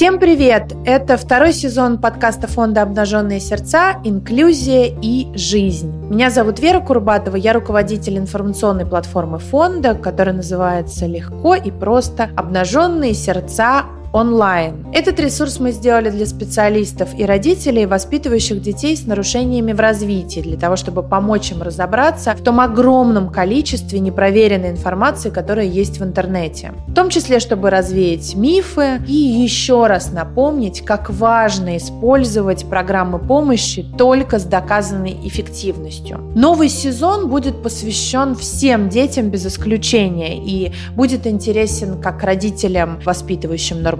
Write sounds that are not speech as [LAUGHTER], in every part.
Всем привет! Это второй сезон подкаста фонда «Обнаженные сердца. Инклюзия и жизнь». Меня зовут Вера Курбатова, я руководитель информационной платформы фонда, которая называется «Легко и просто. Обнаженные сердца онлайн. Этот ресурс мы сделали для специалистов и родителей, воспитывающих детей с нарушениями в развитии, для того, чтобы помочь им разобраться в том огромном количестве непроверенной информации, которая есть в интернете. В том числе, чтобы развеять мифы и еще раз напомнить, как важно использовать программы помощи только с доказанной эффективностью. Новый сезон будет посвящен всем детям без исключения и будет интересен как родителям, воспитывающим норм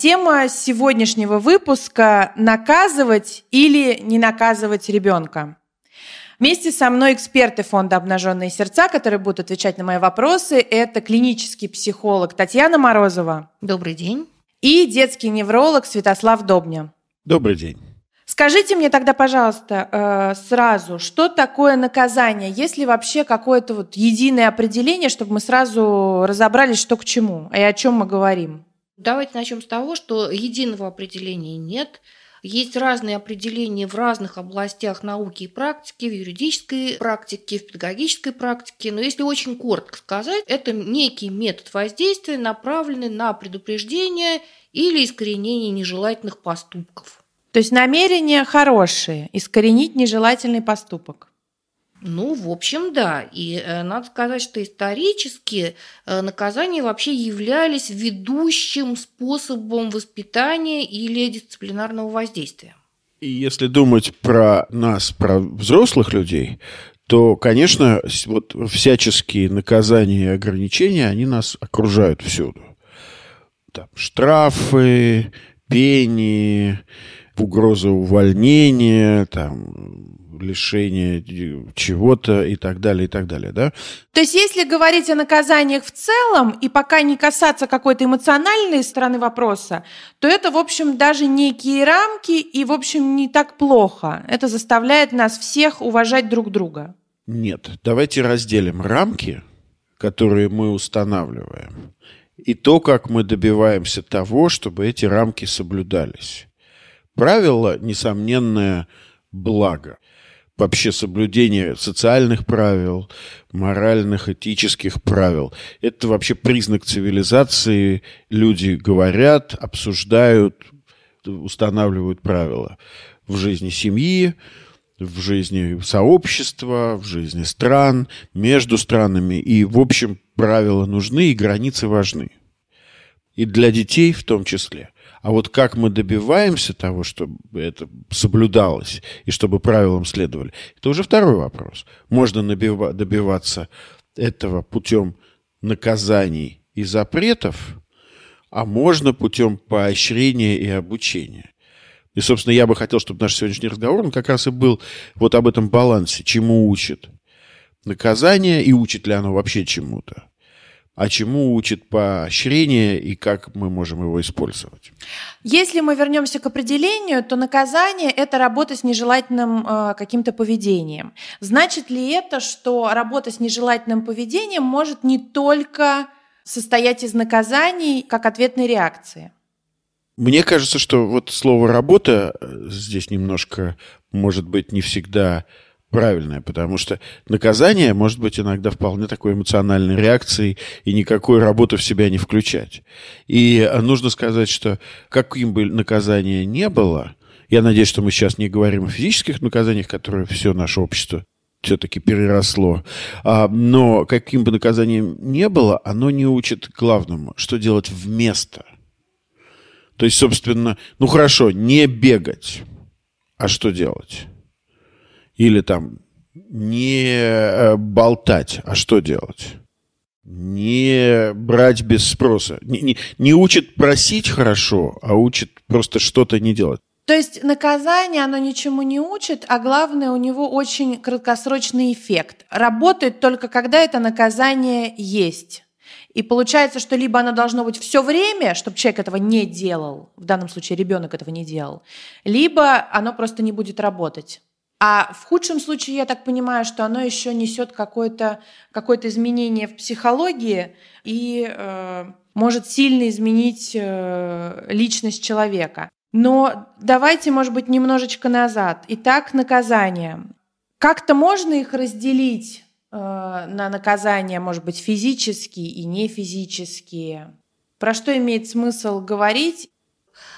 Тема сегодняшнего выпуска – наказывать или не наказывать ребенка. Вместе со мной эксперты фонда «Обнаженные сердца», которые будут отвечать на мои вопросы. Это клинический психолог Татьяна Морозова Добрый день. и детский невролог Святослав Добня. Добрый день. Скажите мне тогда, пожалуйста, э, сразу, что такое наказание? Есть ли вообще какое-то вот единое определение, чтобы мы сразу разобрались, что к чему и о чем мы говорим? Давайте начнем с того, что единого определения нет. Есть разные определения в разных областях науки и практики, в юридической практике, в педагогической практике. Но если очень коротко сказать, это некий метод воздействия, направленный на предупреждение или искоренение нежелательных поступков. То есть намерения хорошие, искоренить нежелательный поступок. Ну, в общем, да. И э, надо сказать, что исторически э, наказания вообще являлись ведущим способом воспитания или дисциплинарного воздействия. И если думать про нас, про взрослых людей, то, конечно, вот всяческие наказания и ограничения, они нас окружают всюду. Там штрафы, пени, угроза увольнения, там, лишение чего-то и так далее, и так далее, да? То есть если говорить о наказаниях в целом и пока не касаться какой-то эмоциональной стороны вопроса, то это, в общем, даже некие рамки и, в общем, не так плохо. Это заставляет нас всех уважать друг друга. Нет, давайте разделим рамки, которые мы устанавливаем, и то, как мы добиваемся того, чтобы эти рамки соблюдались. Правило, несомненное благо. Вообще соблюдение социальных правил, моральных, этических правил. Это вообще признак цивилизации. Люди говорят, обсуждают, устанавливают правила в жизни семьи, в жизни сообщества, в жизни стран, между странами. И, в общем, правила нужны и границы важны. И для детей в том числе. А вот как мы добиваемся того, чтобы это соблюдалось и чтобы правилам следовали, это уже второй вопрос. Можно набива- добиваться этого путем наказаний и запретов, а можно путем поощрения и обучения. И, собственно, я бы хотел, чтобы наш сегодняшний разговор он как раз и был вот об этом балансе, чему учит наказание и учит ли оно вообще чему-то, а чему учит поощрение и как мы можем его использовать. Если мы вернемся к определению, то наказание – это работа с нежелательным э, каким-то поведением. Значит ли это, что работа с нежелательным поведением может не только состоять из наказаний как ответной реакции? Мне кажется, что вот слово «работа» здесь немножко, может быть, не всегда правильное, потому что наказание может быть иногда вполне такой эмоциональной реакцией и никакой работы в себя не включать. И нужно сказать, что каким бы наказание не было, я надеюсь, что мы сейчас не говорим о физических наказаниях, которые все наше общество все-таки переросло. А, но каким бы наказанием не было, оно не учит главному, что делать вместо. То есть, собственно, ну хорошо, не бегать, а что делать? Или там не э, болтать, а что делать? Не брать без спроса. Не, не, не учит просить хорошо, а учит просто что-то не делать. То есть наказание, оно ничему не учит, а главное, у него очень краткосрочный эффект. Работает только когда это наказание есть. И получается, что либо оно должно быть все время, чтобы человек этого не делал, в данном случае ребенок этого не делал, либо оно просто не будет работать. А в худшем случае, я так понимаю, что оно еще несет какое-то какое изменение в психологии и э, может сильно изменить э, личность человека. Но давайте, может быть, немножечко назад. Итак, наказание. Как-то можно их разделить э, на наказания, может быть, физические и не физические? Про что имеет смысл говорить?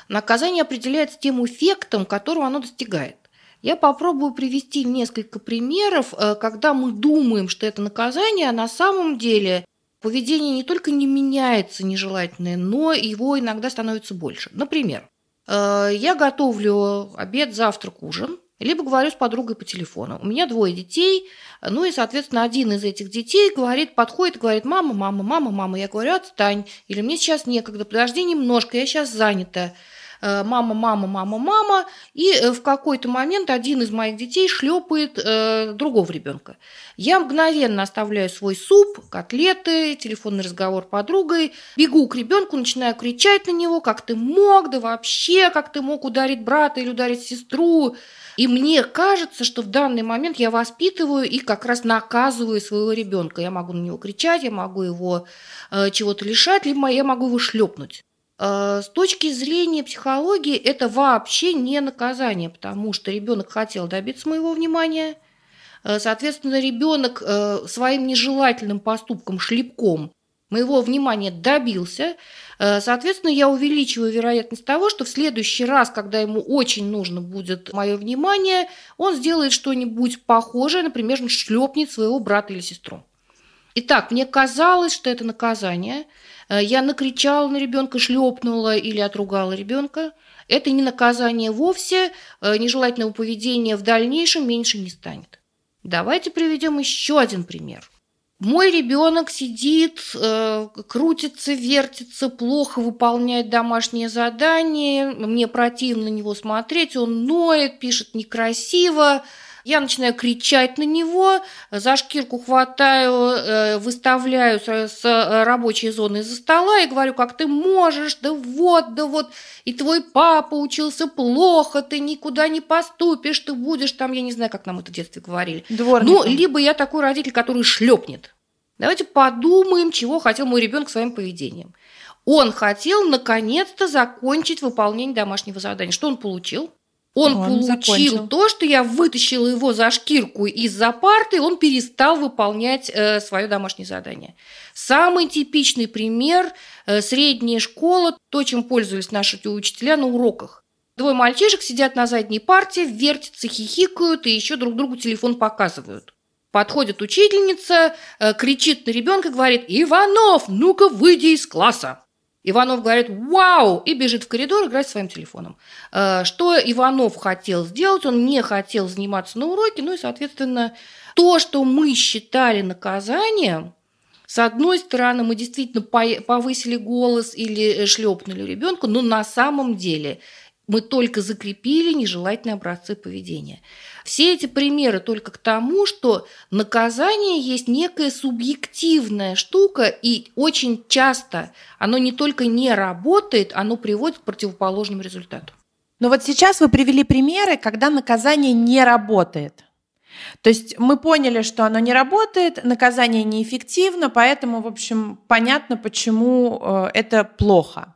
Наказание определяется тем эффектом, которого оно достигает. Я попробую привести несколько примеров, э, когда мы думаем, что это наказание, а на самом деле поведение не только не меняется нежелательное, но его иногда становится больше. Например, э, я готовлю обед, завтрак, ужин, либо говорю с подругой по телефону. У меня двое детей, ну и, соответственно, один из этих детей говорит, подходит говорит, мама, мама, мама, мама. Я говорю, отстань, или мне сейчас некогда, подожди немножко, я сейчас занята. Э, мама, мама, мама, мама, и э, в какой-то момент один из моих детей шлепает э, другого ребенка. Я мгновенно оставляю свой суп, котлеты, телефонный разговор подругой, бегу к ребенку, начинаю кричать на него, как ты мог, да вообще, как ты мог ударить брата или ударить сестру. И мне кажется, что в данный момент я воспитываю и как раз наказываю своего ребенка. Я могу на него кричать, я могу его э, чего-то лишать, либо я могу его шлепнуть. Э, с точки зрения психологии это вообще не наказание, потому что ребенок хотел добиться моего внимания. Э, соответственно, ребенок э, своим нежелательным поступком, шлепком моего внимания добился. Соответственно, я увеличиваю вероятность того, что в следующий раз, когда ему очень нужно будет мое внимание, он сделает что-нибудь похожее, например, шлепнет своего брата или сестру. Итак, мне казалось, что это наказание – я накричала на ребенка, шлепнула или отругала ребенка. Это не наказание вовсе, э, нежелательного поведения в дальнейшем меньше не станет. Давайте приведем еще один пример. Мой ребенок сидит, э, крутится, вертится, плохо выполняет домашнее задание, мне противно на него смотреть, он ноет, пишет некрасиво, я начинаю кричать на него, за шкирку хватаю, э, выставляю с э, рабочей зоны из-за стола и говорю, как ты можешь, да вот, да вот, и твой папа учился плохо, ты никуда не поступишь, ты будешь там, я не знаю, как нам это в детстве говорили. Дворником. Ну, либо я такой родитель, который шлепнет. Давайте подумаем, чего хотел мой ребенок своим поведением. Он хотел наконец-то закончить выполнение домашнего задания. Что он получил? Он, он получил закончил. то, что я вытащила его за шкирку из-за парты, он перестал выполнять э, свое домашнее задание. Самый типичный пример э, средняя школа, то, чем пользовались наши учителя на уроках. Двое мальчишек сидят на задней парте, вертятся, хихикают и еще друг другу телефон показывают. Подходит учительница, э, кричит на ребенка, говорит: Иванов, ну-ка выйди из класса. Иванов говорит «Вау!» и бежит в коридор играть своим телефоном. Э, что Иванов хотел сделать? Он не хотел заниматься на уроке, ну и, соответственно, то, что мы считали наказанием, с одной стороны, мы действительно повысили голос или шлепнули ребенка, но на самом деле мы только закрепили нежелательные образцы поведения. Все эти примеры только к тому, что наказание есть некая субъективная штука, и очень часто оно не только не работает, оно приводит к противоположному результату. Но вот сейчас вы привели примеры, когда наказание не работает. То есть мы поняли, что оно не работает, наказание неэффективно, поэтому, в общем, понятно, почему э, это плохо.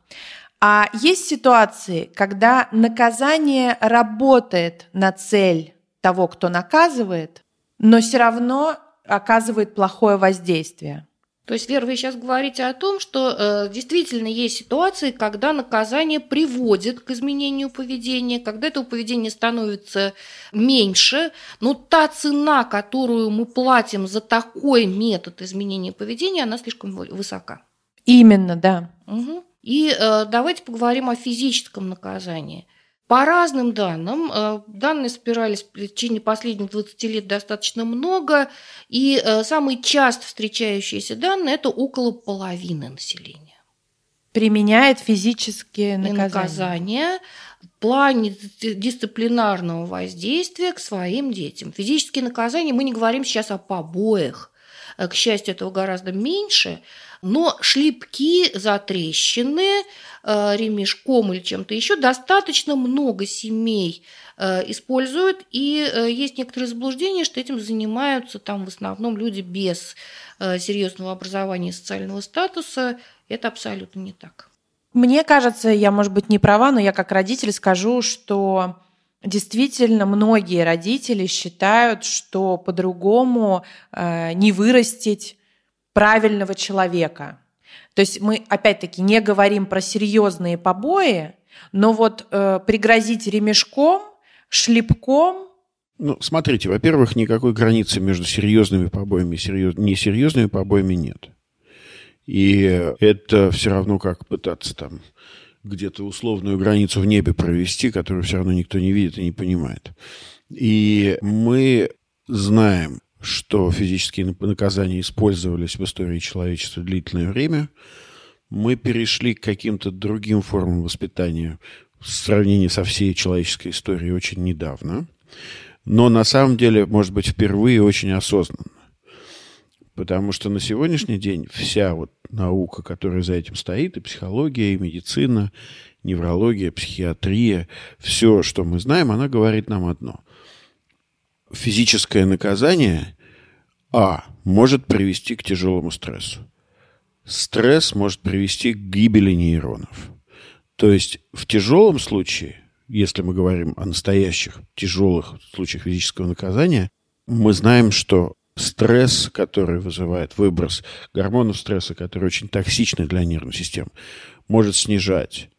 А есть ситуации, когда наказание работает на цель того, кто наказывает, но все равно оказывает плохое воздействие. То есть, Вера, вы сейчас говорите о том, что э, действительно есть ситуации, когда наказание приводит к изменению поведения, когда этого поведения становится меньше, но та цена, которую мы платим за такой метод изменения поведения, она слишком высока. Именно, да. Угу. И э, давайте поговорим о физическом наказании. По разным данным, э, данные собирались в течение последних 20 лет достаточно много, и э, самые часто встречающиеся данные – это около половины населения. применяет физические наказания. наказания в плане дисциплинарного воздействия к своим детям. Физические наказания, мы не говорим сейчас о побоях. К счастью, этого гораздо меньше, но шлепки, затрещины, э, ремешком или чем-то еще достаточно много семей э, используют, и э, есть некоторые заблуждения, что этим занимаются там в основном люди без серьезного образования и социального статуса. Это абсолютно не так. Мне кажется, я, может быть, не права, но я как родитель скажу, что действительно многие родители считают, что по-другому э, не вырастить правильного человека. То есть мы, опять-таки, не говорим про серьезные побои, но вот э, пригрозить ремешком, шлепком ну, смотрите, во-первых, никакой границы между серьезными побоями и серьез... несерьезными побоями нет. И это все равно как пытаться там где-то условную границу в небе провести, которую все равно никто не видит и не понимает. И мы знаем, что физические наказания использовались в истории человечества длительное время. Мы перешли к каким-то другим формам воспитания в сравнении со всей человеческой историей очень недавно. Но на самом деле, может быть, впервые очень осознанно. Потому что на сегодняшний день вся вот наука, которая за этим стоит, и психология, и медицина, неврология, психиатрия, все, что мы знаем, она говорит нам одно. Физическое наказание, а, может привести к тяжелому стрессу. Стресс может привести к гибели нейронов. То есть в тяжелом случае, если мы говорим о настоящих тяжелых случаях физического наказания, мы знаем, что стресс, который вызывает выброс гормонов стресса, который очень токсичный для нервной системы, может снижать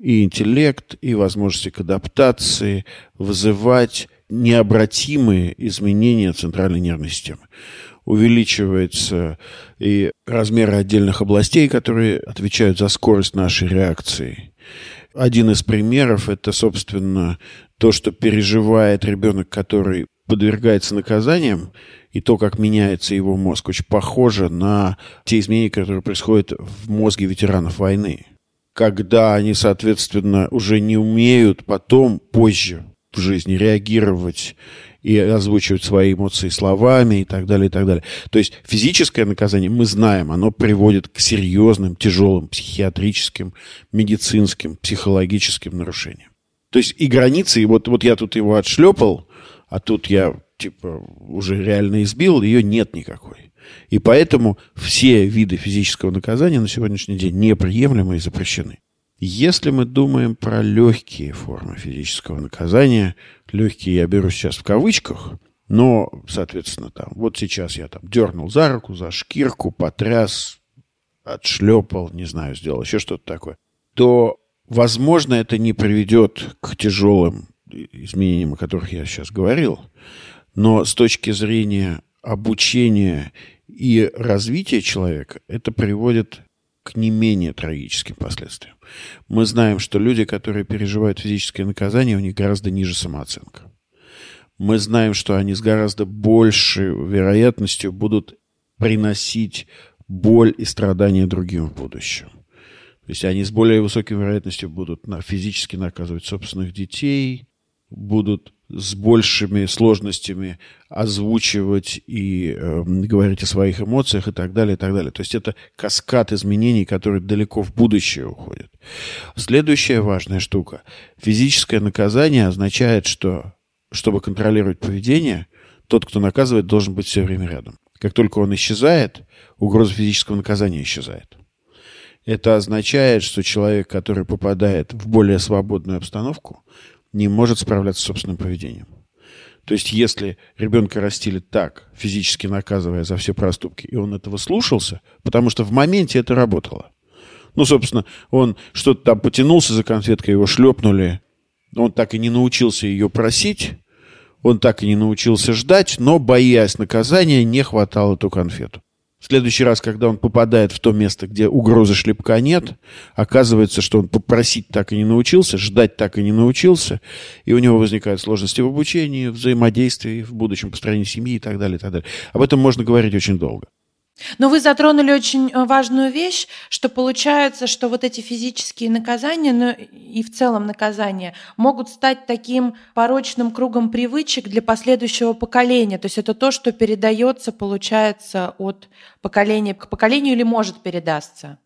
и интеллект, и возможности к адаптации, вызывать необратимые изменения центральной нервной системы. Увеличивается и размеры отдельных областей, которые отвечают за скорость нашей реакции. Один из примеров – это, собственно, то, что переживает ребенок, который подвергается наказаниям, и то, как меняется его мозг, очень похоже на те изменения, которые происходят в мозге ветеранов войны. Когда они, соответственно, уже не умеют потом, позже в жизни реагировать и озвучивать свои эмоции словами и так далее, и так далее. То есть физическое наказание, мы знаем, оно приводит к серьезным, тяжелым психиатрическим, медицинским, психологическим нарушениям. То есть и границы, и вот, вот я тут его отшлепал, а тут я типа уже реально избил, ее нет никакой. И поэтому все виды физического наказания на сегодняшний день неприемлемы и запрещены. Если мы думаем про легкие формы физического наказания, легкие я беру сейчас в кавычках, но, соответственно, там, вот сейчас я там дернул за руку, за шкирку, потряс, отшлепал, не знаю, сделал еще что-то такое, то, возможно, это не приведет к тяжелым изменениям, о которых я сейчас говорил, но с точки зрения обучения и развития человека это приводит к не менее трагическим последствиям. Мы знаем, что люди, которые переживают физическое наказание, у них гораздо ниже самооценка. Мы знаем, что они с гораздо большей вероятностью будут приносить боль и страдания другим в будущем. То есть они с более высокой вероятностью будут физически наказывать собственных детей, будут с большими сложностями озвучивать и э, говорить о своих эмоциях и так далее, и так далее. То есть это каскад изменений, которые далеко в будущее уходят. Следующая важная штука. Физическое наказание означает, что чтобы контролировать поведение, тот, кто наказывает, должен быть все время рядом. Как только он исчезает, угроза физического наказания исчезает. Это означает, что человек, который попадает в более свободную обстановку, не может справляться с собственным поведением. То есть, если ребенка растили так, физически наказывая за все проступки, и он этого слушался, потому что в моменте это работало. Ну, собственно, он что-то там потянулся за конфеткой, его шлепнули, он так и не научился ее просить, он так и не научился ждать, но, боясь наказания, не хватало эту конфету. В следующий раз, когда он попадает в то место, где угрозы шлепка нет, оказывается, что он попросить так и не научился, ждать так и не научился, и у него возникают сложности в обучении, взаимодействии, в будущем построении семьи и так далее, и так далее. Об этом можно говорить очень долго. Но вы затронули очень э, важную вещь, что получается, что вот эти физические наказания, ну и в целом наказания, могут стать таким порочным кругом привычек для последующего поколения. То есть это то, что передается, получается, от поколения к поколению или может передаться.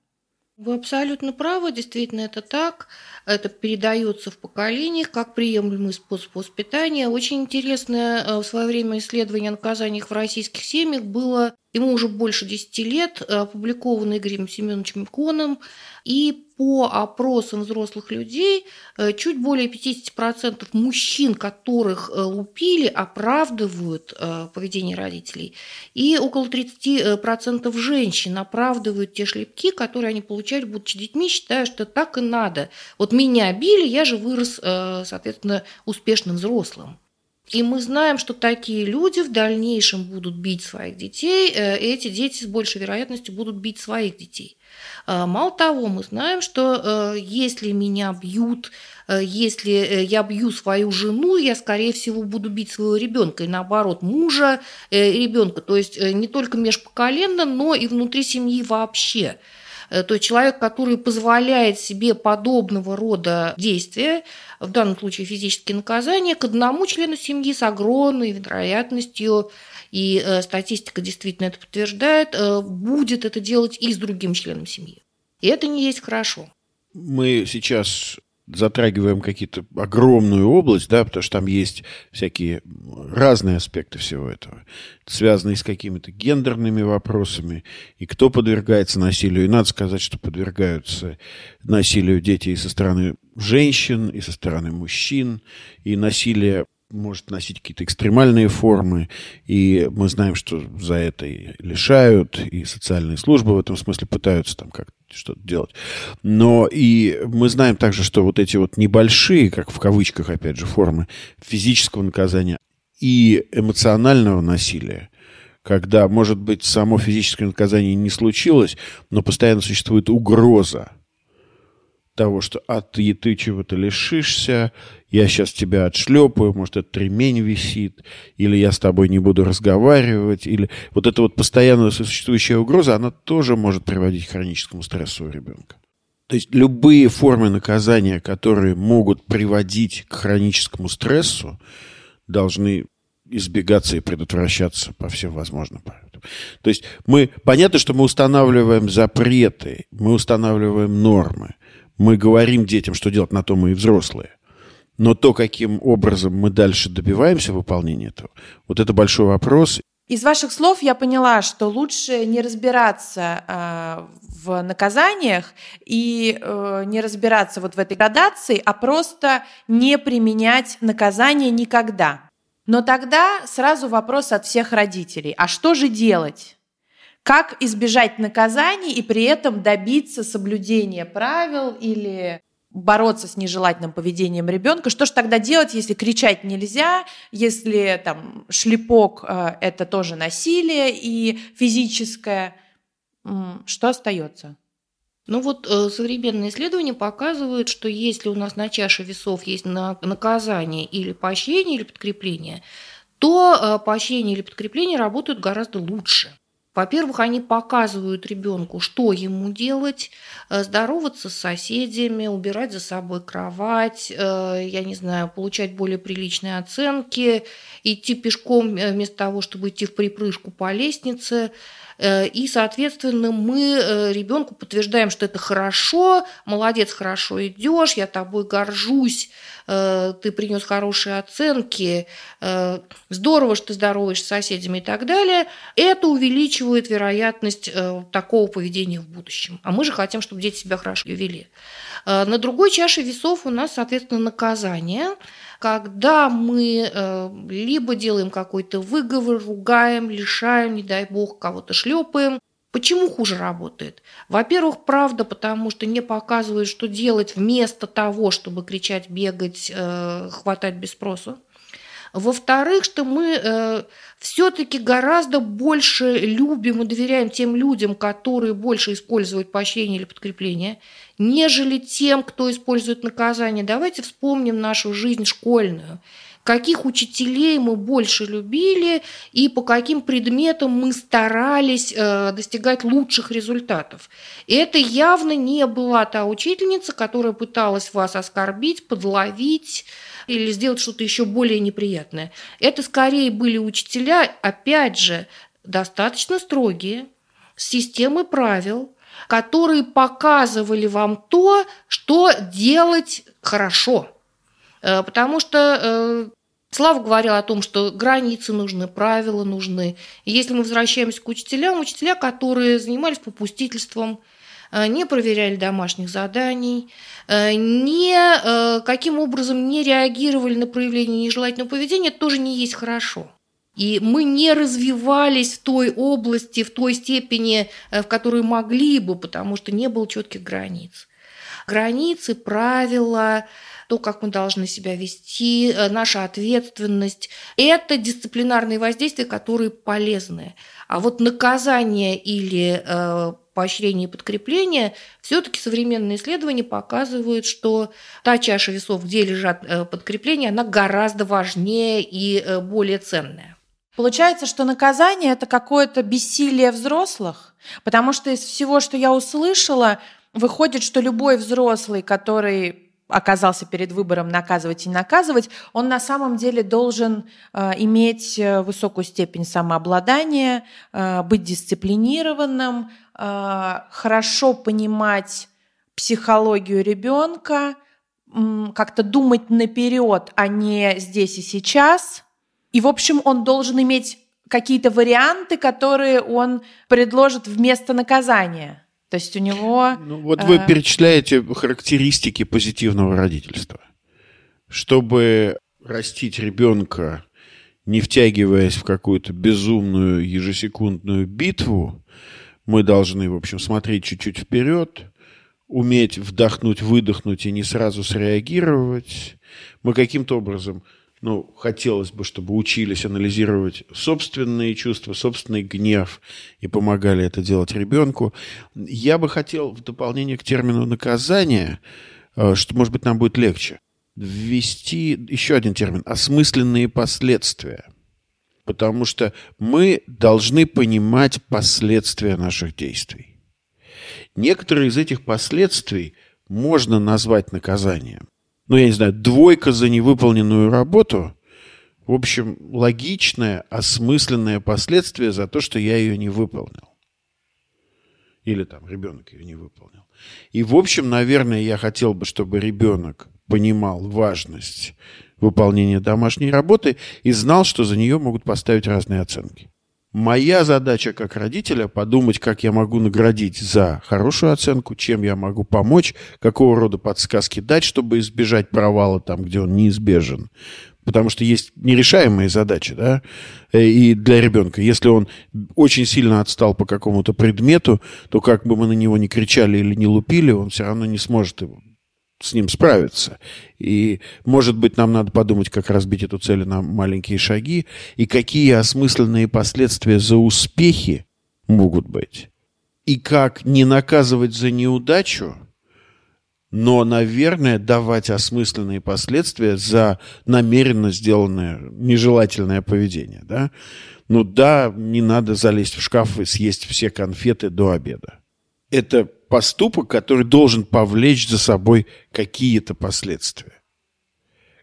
Вы абсолютно правы, действительно это так. Это передается в поколениях как приемлемый способ воспитания. Очень интересное э, в свое время исследование о наказаниях в российских семьях было ему уже больше 10 лет, э, опубликовано Игорем Семеновичем Коном, и по опросам взрослых людей э, чуть более 50% мужчин, которых э, лупили, оправдывают поведение родителей, и около 30% женщин оправдывают те шлепки, которые они получали, будучи детьми, считая, что так и надо. Вот меня били, я же вырос, соответственно, успешным взрослым. И мы знаем, что такие люди в дальнейшем будут бить своих детей, э, и эти дети с большей вероятностью будут бить своих детей. Э, мало того, мы знаем, что э, если меня бьют, если я бью свою жену, я, скорее всего, буду бить своего ребенка, и наоборот, мужа ребенка. То есть не только межпоколенно, но и внутри семьи вообще. То есть человек, который позволяет себе подобного рода действия, в данном случае физические наказания, к одному члену семьи с огромной вероятностью, и э, статистика действительно это подтверждает, э, будет это делать и с другим членом семьи. И это не есть хорошо. Мы сейчас затрагиваем какие-то огромную область, да, потому что там есть всякие разные аспекты всего этого, связанные с какими-то гендерными вопросами, и кто подвергается насилию. И надо сказать, что подвергаются насилию дети и со стороны женщин, и со стороны мужчин, и насилие может носить какие-то экстремальные формы, и мы знаем, что за это и лишают, и социальные службы в этом смысле пытаются там как-то что-то делать. Но и мы знаем также, что вот эти вот небольшие, как в кавычках, опять же, формы физического наказания и эмоционального насилия, когда, может быть, само физическое наказание не случилось, но постоянно существует угроза того, что а ты, ты чего-то лишишься, я сейчас тебя отшлепаю, может, этот ремень висит, или я с тобой не буду разговаривать, или вот эта вот постоянно существующая угроза, она тоже может приводить к хроническому стрессу у ребенка. То есть любые формы наказания, которые могут приводить к хроническому стрессу, должны избегаться и предотвращаться по всем возможным параметрам. То есть мы, понятно, что мы устанавливаем запреты, мы устанавливаем нормы, мы говорим детям, что делать, на то мы и взрослые. Но то, каким образом мы дальше добиваемся выполнения этого, вот это большой вопрос. Из ваших слов я поняла, что лучше не разбираться э, в наказаниях и э, не разбираться вот в этой градации, а просто не применять наказание никогда. Но тогда сразу вопрос от всех родителей. А что же делать? Как избежать наказаний и при этом добиться соблюдения правил или бороться с нежелательным поведением ребенка. Что же тогда делать, если кричать нельзя, если там шлепок э, это тоже насилие и физическое? Что остается? Ну вот э, современные исследования показывают, что если у нас на чаше весов есть на, наказание или поощрение или подкрепление, то э, поощрение или подкрепление работают гораздо лучше. Во-первых, они показывают ребенку, что ему делать, э, здороваться с соседями, убирать за собой кровать, э, я не знаю, получать более приличные оценки, идти пешком э, вместо того, чтобы идти в припрыжку по лестнице. И, соответственно, мы ребенку подтверждаем, что это хорошо, молодец, хорошо идешь, я тобой горжусь, ты принес хорошие оценки, здорово, что ты здороваешься с соседями и так далее, это увеличивает вероятность э, такого поведения в будущем. А мы же хотим, чтобы дети себя хорошо вели. На другой чаше весов у нас, соответственно, наказание, когда мы либо делаем какой-то выговор, ругаем, лишаем, не дай бог, кого-то шлепаем, Почему хуже работает? Во-первых, правда, потому что не показывают, что делать вместо того, чтобы кричать, бегать, э, хватать без спросу. Во-вторых, что мы э, все-таки гораздо больше любим и доверяем тем людям, которые больше используют поощрение или подкрепление, нежели тем, кто использует наказание. Давайте вспомним нашу жизнь школьную каких учителей мы больше любили и по каким предметам мы старались э, достигать лучших результатов. И это явно не была та учительница, которая пыталась вас оскорбить, подловить или сделать что-то еще более неприятное. Это скорее были учителя, опять же, достаточно строгие, с системой правил, которые показывали вам то, что делать хорошо – Э, потому что э, Слава говорил о том, что границы нужны, правила нужны. И если мы возвращаемся к учителям, учителя, которые занимались попустительством, не проверяли домашних заданий, не, каким образом не реагировали на проявление нежелательного поведения, это тоже не есть хорошо. И мы не развивались в той области, в той степени, в которой могли бы, потому что не было четких границ. Границы, правила, то, как мы должны себя вести, э, наша ответственность. Это дисциплинарные воздействия, которые полезны. А вот наказание или э, поощрение и подкрепление, все-таки современные исследования показывают, что та чаша весов, где лежат э, подкрепления, она гораздо важнее и э, более ценная. Получается, что наказание это какое-то бессилие взрослых, потому что из всего, что я услышала, выходит, что любой взрослый, который оказался перед выбором наказывать и наказывать, он на самом деле должен э, иметь э, высокую степень самообладания, э, быть дисциплинированным, э, хорошо понимать психологию ребенка, как-то думать наперед, а не здесь и сейчас. И, в общем, он должен иметь какие-то варианты, которые он предложит вместо наказания. То есть у него... Ну, вот вы э... перечисляете характеристики позитивного родительства. Чтобы растить ребенка, не втягиваясь в какую-то безумную ежесекундную битву, мы должны, в общем, смотреть чуть-чуть вперед, уметь вдохнуть, выдохнуть и не сразу среагировать. Мы каким-то образом ну, хотелось бы, чтобы учились анализировать собственные чувства, собственный гнев и помогали это делать ребенку. Я бы хотел в дополнение к термину наказания, э, что, может быть, нам будет легче, ввести еще один термин – осмысленные последствия. Потому что мы должны понимать последствия наших действий. Некоторые из этих последствий можно назвать наказанием ну, я не знаю, двойка за невыполненную работу, в общем, логичное, осмысленное последствие за то, что я ее не выполнил. Или там ребенок ее не выполнил. И, в общем, наверное, я хотел бы, чтобы ребенок понимал важность выполнения домашней работы и знал, что за нее могут поставить разные оценки. Моя задача как родителя подумать, как я могу наградить за хорошую оценку, чем я могу помочь, какого рода подсказки дать, чтобы избежать провала там, где он неизбежен. Потому что есть нерешаемые задачи, да, э, и для ребенка. Если он очень сильно отстал по какому-то предмету, то как бы мы на него не кричали или не лупили, он все равно не сможет его с ним справиться. И, может быть, нам надо подумать, как разбить эту цель на маленькие шаги, и какие осмысленные последствия за успехи могут быть. И как не наказывать за неудачу, но, наверное, давать осмысленные последствия за намеренно сделанное нежелательное поведение. Да? Ну да, не надо залезть в шкаф и съесть все конфеты до обеда. Это поступок, который должен повлечь за собой какие-то последствия.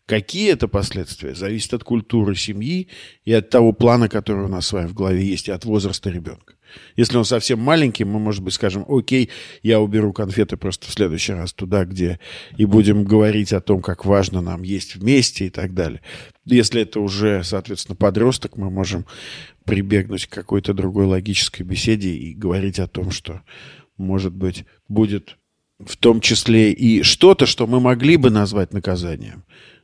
Какие это последствия, зависит от культуры семьи и от того плана, который у нас с вами в голове есть, и от возраста ребенка. Если он совсем маленький, мы, может быть, скажем, окей, я уберу конфеты просто в следующий раз туда, где и будем говорить о том, как важно нам есть вместе и так далее. Если это уже, соответственно, подросток, мы можем прибегнуть к какой-то другой логической беседе и говорить о том, что может быть, будет в том числе и что-то, что мы могли бы назвать наказанием,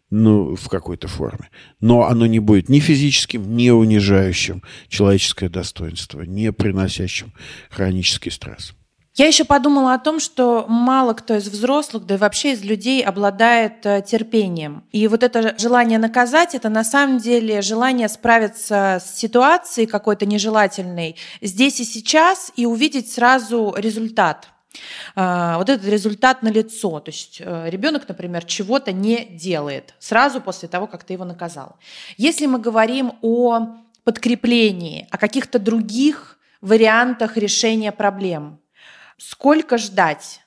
ну, в какой-то форме. Но оно не будет ни физическим, ни унижающим человеческое достоинство, не приносящим хронический стресс. Я еще подумала о том, что мало кто из взрослых, да и вообще из людей обладает э, терпением. И вот это желание наказать, это на самом деле желание справиться с ситуацией какой-то нежелательной здесь и сейчас и увидеть сразу результат. А, вот этот результат на лицо. То есть э, ребенок, например, чего-то не делает сразу после того, как ты его наказал. Если мы говорим о подкреплении, о каких-то других вариантах решения проблем, сколько ждать?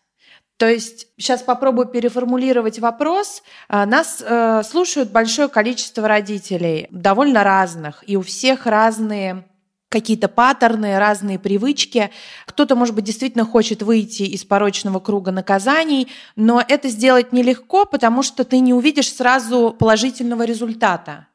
То есть сейчас попробую переформулировать вопрос. А, нас э, слушают большое количество родителей, довольно разных, и у всех разные какие-то паттерны, разные привычки. Кто-то, может быть, действительно хочет выйти из порочного круга наказаний, но это сделать нелегко, потому что ты не увидишь сразу положительного результата.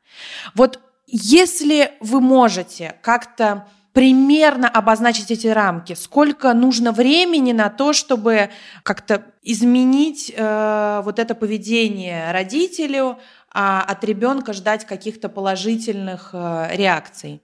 Вот если вы можете как-то примерно обозначить эти рамки, сколько нужно времени на то, чтобы как-то изменить э, вот это поведение родителю, а от ребенка ждать каких-то положительных э, реакций?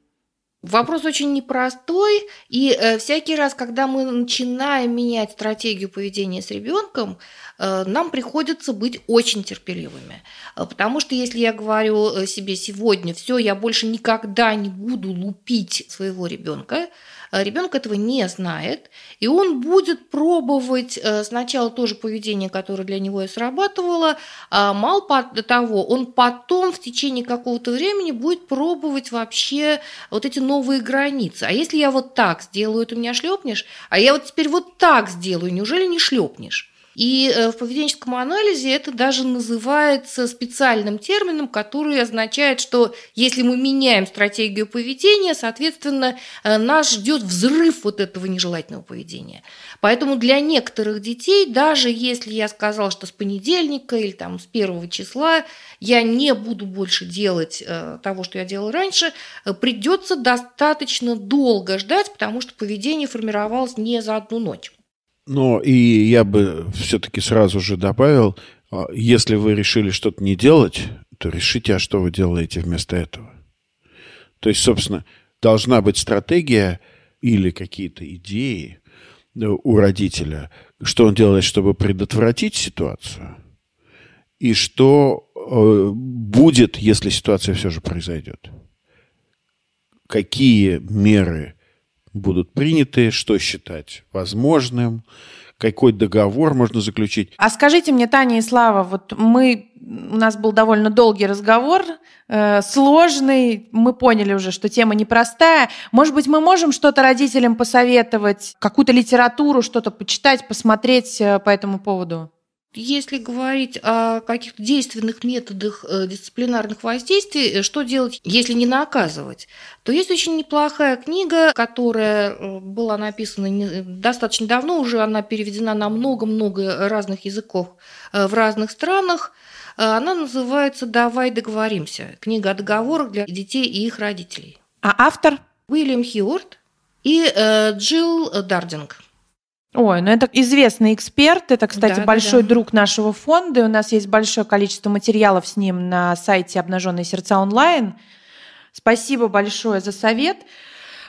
Вопрос очень непростой, и э, всякий раз, когда мы начинаем менять стратегию поведения с ребенком, э, нам приходится быть очень терпеливыми. Э, потому что если я говорю э, себе сегодня, все, я больше никогда не буду лупить своего ребенка, ребенок этого не знает, и он будет пробовать э, сначала тоже поведение, которое для него и срабатывало, а мало того, он потом в течение какого-то времени будет пробовать вообще вот эти новые границы. А если я вот так сделаю, ты меня шлепнешь, а я вот теперь вот так сделаю, неужели не шлепнешь? И э, в поведенческом анализе это даже называется специальным термином, который означает, что если мы меняем стратегию поведения, соответственно, э, нас ждет взрыв вот этого нежелательного поведения. Поэтому для некоторых детей, даже если я сказала, что с понедельника или там с первого числа я не буду больше делать э, того, что я делала раньше, придется достаточно долго ждать, потому что поведение формировалось не за одну ночь. Но и я бы все-таки сразу же добавил, а, если вы решили что-то не делать, то решите, а что вы делаете вместо этого. То есть, собственно, должна быть стратегия или какие-то идеи э, у родителя, что он делает, чтобы предотвратить ситуацию, и что э, будет, если ситуация все же произойдет. Какие меры будут приняты, что считать возможным, какой договор можно заключить. А скажите мне, Таня и Слава, вот мы, у нас был довольно долгий разговор, э, сложный, мы поняли уже, что тема непростая. Может быть, мы можем что-то родителям посоветовать, какую-то литературу, что-то почитать, посмотреть э, по этому поводу? Если говорить о каких-то действенных методах э, дисциплинарных воздействий, э, что делать, если не наказывать, то есть очень неплохая книга, которая э, была написана достаточно давно, уже она переведена на много-много разных языков в разных странах. Она называется «Давай договоримся». Книга о договорах для детей и их родителей. А автор? Уильям Хьюарт и Джилл Дардинг. Ой, ну это известный эксперт, это, кстати, да, большой да, да. друг нашего фонда, и у нас есть большое количество материалов с ним на сайте «Обнаженные сердца онлайн». Спасибо большое за совет.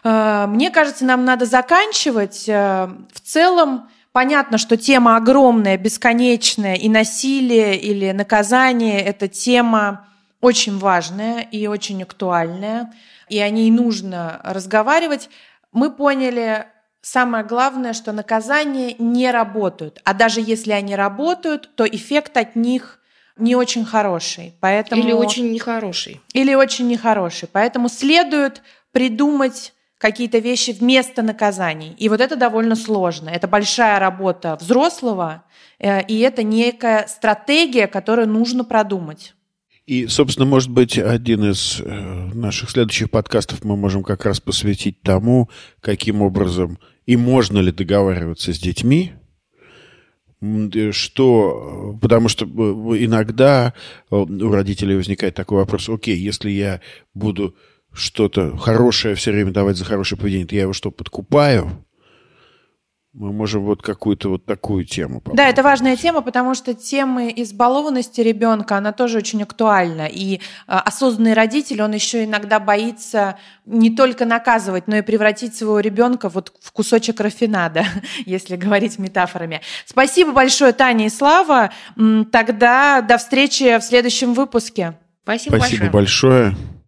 Э, мне кажется, нам надо заканчивать. Э, в целом, понятно, что тема огромная, бесконечная, и насилие или наказание – это тема очень важная и очень актуальная, и о ней нужно разговаривать. Мы поняли, Самое главное, что наказания не работают. А даже если они работают, то эффект от них не очень хороший. Поэтому... Или очень нехороший. Или очень нехороший. Поэтому следует придумать какие-то вещи вместо наказаний. И вот это довольно сложно. Это большая работа взрослого, э, и это некая стратегия, которую нужно продумать. И, собственно, может быть, один из э, наших следующих подкастов мы можем как раз посвятить тому, каким образом и можно ли договариваться с детьми, э, что, потому что э, иногда у родителей возникает такой вопрос, окей, если я буду что-то хорошее все время давать за хорошее поведение, то я его что, подкупаю? Мы можем вот какую-то вот такую тему. Да, это важная тема, потому что тема избалованности ребенка, она тоже очень актуальна. И а, осознанный родитель, он еще иногда боится не только наказывать, но и превратить своего ребенка вот в кусочек рафинада, [LAUGHS] если говорить метафорами. Спасибо большое, Таня и Слава. Тогда до встречи в следующем выпуске. Спасибо, Спасибо большое. большое.